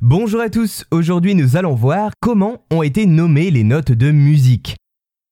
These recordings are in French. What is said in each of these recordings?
Bonjour à tous, aujourd'hui nous allons voir comment ont été nommées les notes de musique.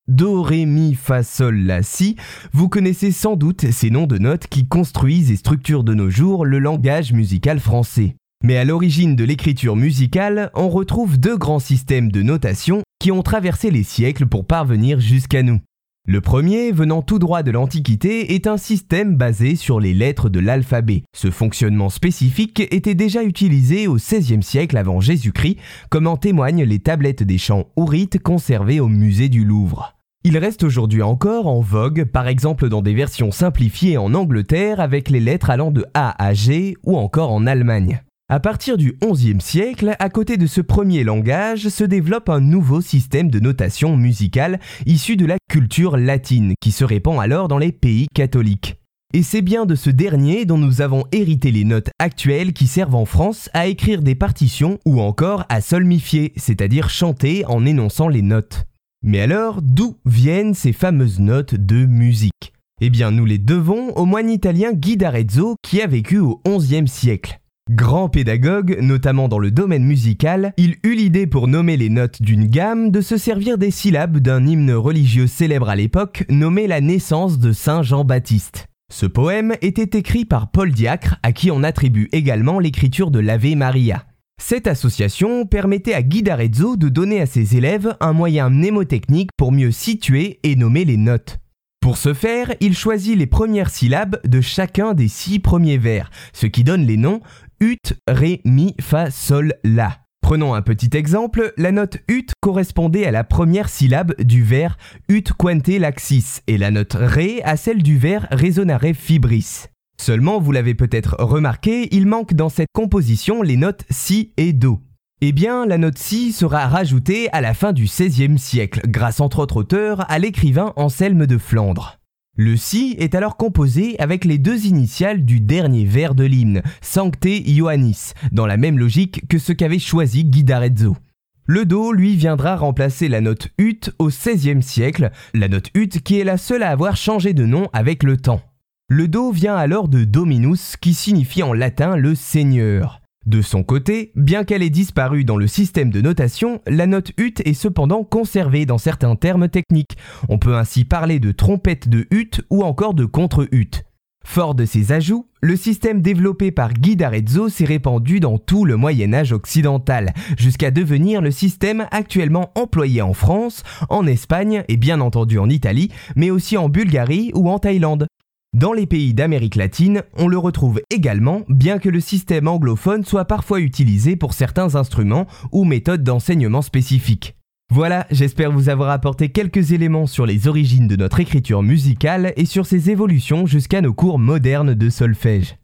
Do, Ré, Mi, Fa, Sol, La, Si, vous connaissez sans doute ces noms de notes qui construisent et structurent de nos jours le langage musical français. Mais à l'origine de l'écriture musicale, on retrouve deux grands systèmes de notation qui ont traversé les siècles pour parvenir jusqu'à nous. Le premier, venant tout droit de l'Antiquité, est un système basé sur les lettres de l'alphabet. Ce fonctionnement spécifique était déjà utilisé au XVIe siècle avant Jésus-Christ, comme en témoignent les tablettes des chants ourites conservées au musée du Louvre. Il reste aujourd'hui encore en vogue, par exemple dans des versions simplifiées en Angleterre avec les lettres allant de A à G ou encore en Allemagne. À partir du XIe siècle, à côté de ce premier langage, se développe un nouveau système de notation musicale issu de la culture latine, qui se répand alors dans les pays catholiques. Et c'est bien de ce dernier dont nous avons hérité les notes actuelles qui servent en France à écrire des partitions ou encore à solmifier, c'est-à-dire chanter en énonçant les notes. Mais alors, d'où viennent ces fameuses notes de musique? Eh bien, nous les devons au moine italien Guy d'Arezzo qui a vécu au XIe siècle. Grand pédagogue, notamment dans le domaine musical, il eut l'idée pour nommer les notes d'une gamme de se servir des syllabes d'un hymne religieux célèbre à l'époque nommé La naissance de Saint Jean-Baptiste. Ce poème était écrit par Paul Diacre, à qui on attribue également l'écriture de l'Ave Maria. Cette association permettait à Guy d'Arezzo de donner à ses élèves un moyen mnémotechnique pour mieux situer et nommer les notes. Pour ce faire, il choisit les premières syllabes de chacun des six premiers vers, ce qui donne les noms ut, ré, mi, fa, sol, la. Prenons un petit exemple, la note ut correspondait à la première syllabe du vers ut quante laxis et la note ré à celle du vers resonare fibris. Seulement, vous l'avez peut-être remarqué, il manque dans cette composition les notes si et do. Eh bien, la note si sera rajoutée à la fin du XVIe siècle, grâce entre autres auteurs à l'écrivain Anselme de Flandre. Le si est alors composé avec les deux initiales du dernier vers de l'hymne, Sancte Ioannis, dans la même logique que ce qu'avait choisi Guy d'Arezzo. Le Do, lui, viendra remplacer la note ut au XVIe siècle, la note ut qui est la seule à avoir changé de nom avec le temps. Le Do vient alors de Dominus, qui signifie en latin le Seigneur. De son côté, bien qu'elle ait disparu dans le système de notation, la note ut est cependant conservée dans certains termes techniques. On peut ainsi parler de trompette de ut ou encore de contre-ut. Fort de ces ajouts, le système développé par Guy d'Arezzo s'est répandu dans tout le Moyen Âge occidental, jusqu'à devenir le système actuellement employé en France, en Espagne et bien entendu en Italie, mais aussi en Bulgarie ou en Thaïlande. Dans les pays d'Amérique latine, on le retrouve également, bien que le système anglophone soit parfois utilisé pour certains instruments ou méthodes d'enseignement spécifiques. Voilà, j'espère vous avoir apporté quelques éléments sur les origines de notre écriture musicale et sur ses évolutions jusqu'à nos cours modernes de solfège.